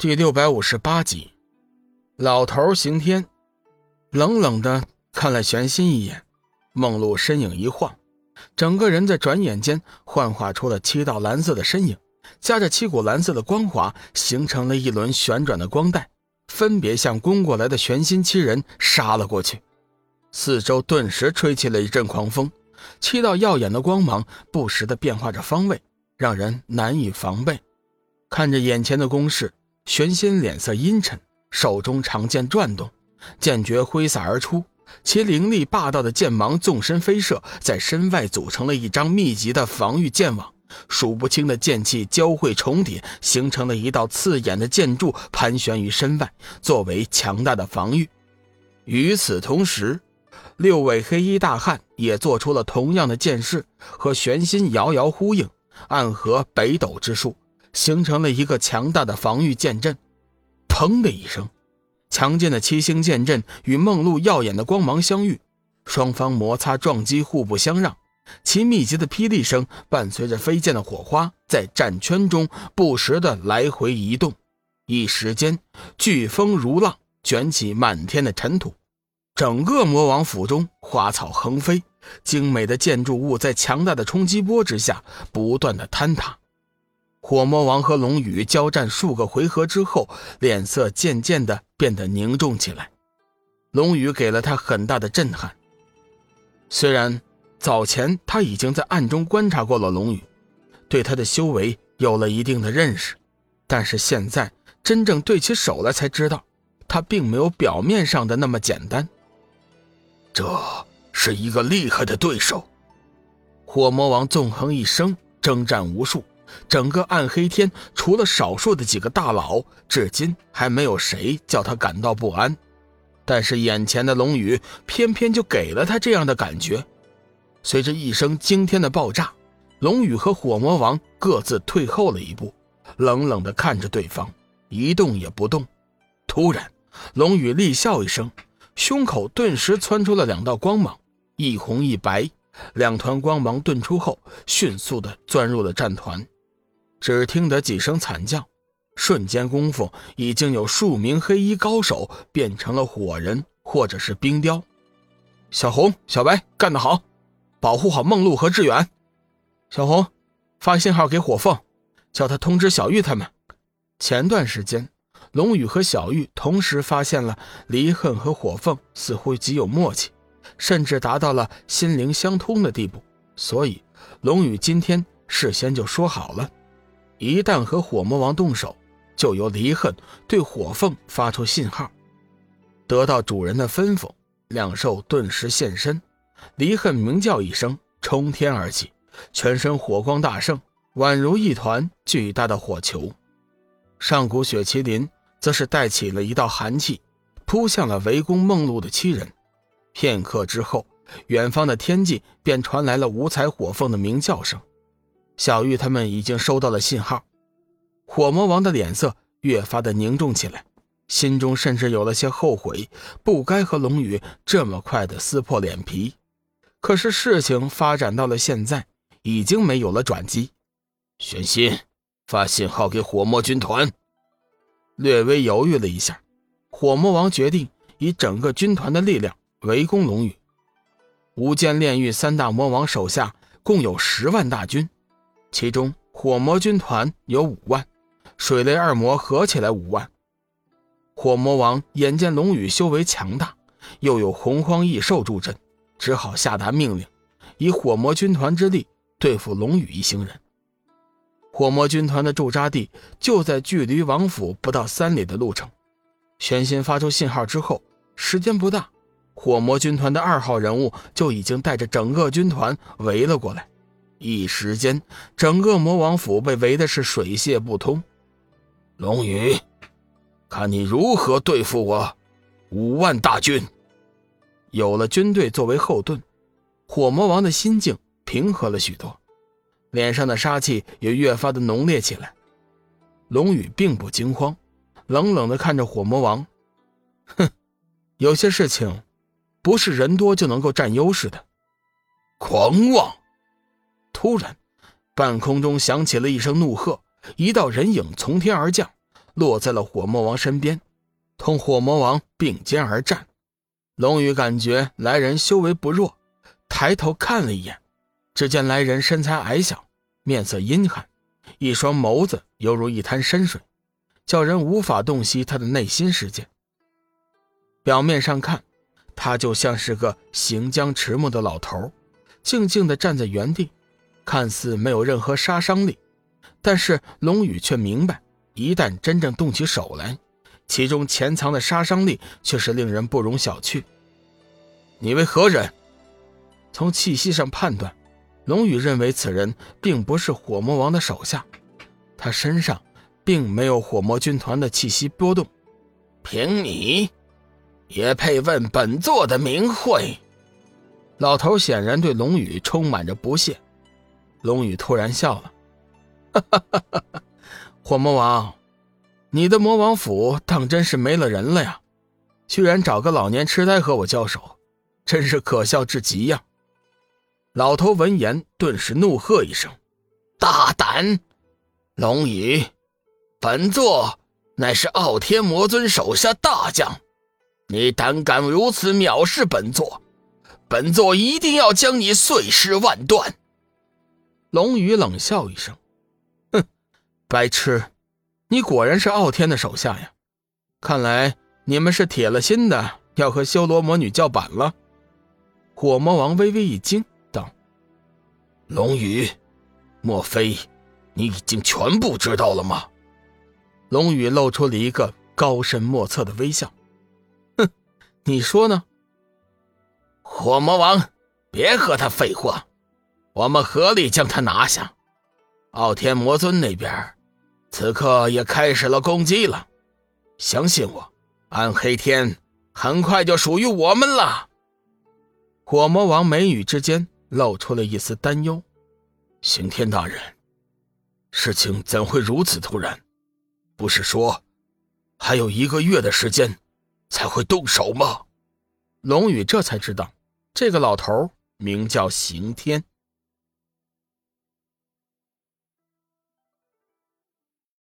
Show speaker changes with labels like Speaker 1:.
Speaker 1: 第六百五十八集，老头刑天，冷冷的看了玄心一眼，梦露身影一晃，整个人在转眼间幻化出了七道蓝色的身影，夹着七股蓝色的光华，形成了一轮旋转的光带，分别向攻过来的玄心七人杀了过去。四周顿时吹起了一阵狂风，七道耀眼的光芒不时的变化着方位，让人难以防备。看着眼前的攻势。玄心脸色阴沉，手中长剑转动，剑诀挥洒而出，其凌厉霸道的剑芒纵身飞射，在身外组成了一张密集的防御剑网。数不清的剑气交汇重叠，形成了一道刺眼的剑柱，盘旋于身外，作为强大的防御。与此同时，六位黑衣大汉也做出了同样的剑势，和玄心遥遥呼应，暗合北斗之术。形成了一个强大的防御剑阵，砰的一声，强劲的七星剑阵与梦露耀眼的光芒相遇，双方摩擦撞击，互不相让。其密集的霹雳声伴随着飞溅的火花，在战圈中不时的来回移动。一时间，飓风如浪，卷起满天的尘土，整个魔王府中花草横飞，精美的建筑物在强大的冲击波之下不断的坍塌。火魔王和龙宇交战数个回合之后，脸色渐渐的变得凝重起来。龙宇给了他很大的震撼。虽然早前他已经在暗中观察过了龙宇，对他的修为有了一定的认识，但是现在真正对起手来，才知道他并没有表面上的那么简单。
Speaker 2: 这是一个厉害的对手。
Speaker 1: 火魔王纵横一生，征战无数。整个暗黑天，除了少数的几个大佬，至今还没有谁叫他感到不安。但是眼前的龙宇，偏偏就给了他这样的感觉。随着一声惊天的爆炸，龙宇和火魔王各自退后了一步，冷冷地看着对方，一动也不动。突然，龙宇厉笑一声，胸口顿时窜出了两道光芒，一红一白，两团光芒遁出后，迅速地钻入了战团。只听得几声惨叫，瞬间功夫，已经有数名黑衣高手变成了火人或者是冰雕。小红、小白干得好，保护好梦露和志远。小红，发信号给火凤，叫他通知小玉他们。前段时间，龙宇和小玉同时发现了离恨和火凤似乎极有默契，甚至达到了心灵相通的地步，所以龙宇今天事先就说好了。一旦和火魔王动手，就由离恨对火凤发出信号。得到主人的吩咐，两兽顿时现身。离恨鸣叫一声，冲天而起，全身火光大盛，宛如一团巨大的火球。上古雪麒麟则是带起了一道寒气，扑向了围攻梦露的七人。片刻之后，远方的天际便传来了五彩火凤的鸣叫声。小玉他们已经收到了信号，火魔王的脸色越发的凝重起来，心中甚至有了些后悔，不该和龙宇这么快的撕破脸皮。可是事情发展到了现在，已经没有了转机。
Speaker 2: 玄心，发信号给火魔军团。
Speaker 1: 略微犹豫了一下，火魔王决定以整个军团的力量围攻龙宇。无间炼狱三大魔王手下共有十万大军。其中火魔军团有五万，水雷二魔合起来五万。火魔王眼见龙宇修为强大，又有洪荒异兽助阵，只好下达命令，以火魔军团之力对付龙宇一行人。火魔军团的驻扎地就在距离王府不到三里的路程。玄心发出信号之后，时间不大，火魔军团的二号人物就已经带着整个军团围了过来。一时间，整个魔王府被围的是水泄不通。
Speaker 2: 龙宇，看你如何对付我五万大军。
Speaker 1: 有了军队作为后盾，火魔王的心境平和了许多，脸上的杀气也越发的浓烈起来。龙宇并不惊慌，冷冷的看着火魔王，哼，有些事情不是人多就能够占优势的。
Speaker 2: 狂妄！
Speaker 1: 突然，半空中响起了一声怒喝，一道人影从天而降，落在了火魔王身边，同火魔王并肩而战。龙宇感觉来人修为不弱，抬头看了一眼，只见来人身材矮小，面色阴寒，一双眸子犹如一滩深水，叫人无法洞悉他的内心世界。表面上看，他就像是个行将迟暮的老头，静静地站在原地，看似没有任何杀伤力。但是龙宇却明白，一旦真正动起手来，其中潜藏的杀伤力却是令人不容小觑。你为何人？从气息上判断，龙宇认为此人并不是火魔王的手下，他身上并没有火魔军团的气息波动。
Speaker 2: 凭你？也配问本座的名讳？
Speaker 1: 老头显然对龙宇充满着不屑。龙宇突然笑了：“哈哈哈哈！火魔王，你的魔王府当真是没了人了呀？居然找个老年痴呆和我交手，真是可笑至极呀！”老头闻言，顿时怒喝一声：“
Speaker 2: 大胆！龙宇，本座乃是傲天魔尊手下大将。”你胆敢如此藐视本座，本座一定要将你碎尸万段！
Speaker 1: 龙宇冷笑一声：“哼，白痴，你果然是傲天的手下呀！看来你们是铁了心的要和修罗魔女叫板了。”火魔王微微一惊，道：“
Speaker 2: 龙宇，莫非你已经全部知道了吗？”
Speaker 1: 龙宇露出了一个高深莫测的微笑。哼你说呢，
Speaker 2: 火魔王？别和他废话，我们合力将他拿下。傲天魔尊那边，此刻也开始了攻击了。相信我，暗黑天很快就属于我们了。
Speaker 1: 火魔王眉宇之间露出了一丝担忧。
Speaker 2: 刑天大人，事情怎会如此突然？不是说还有一个月的时间？才会动手吗？
Speaker 1: 龙宇这才知道，这个老头名叫刑天。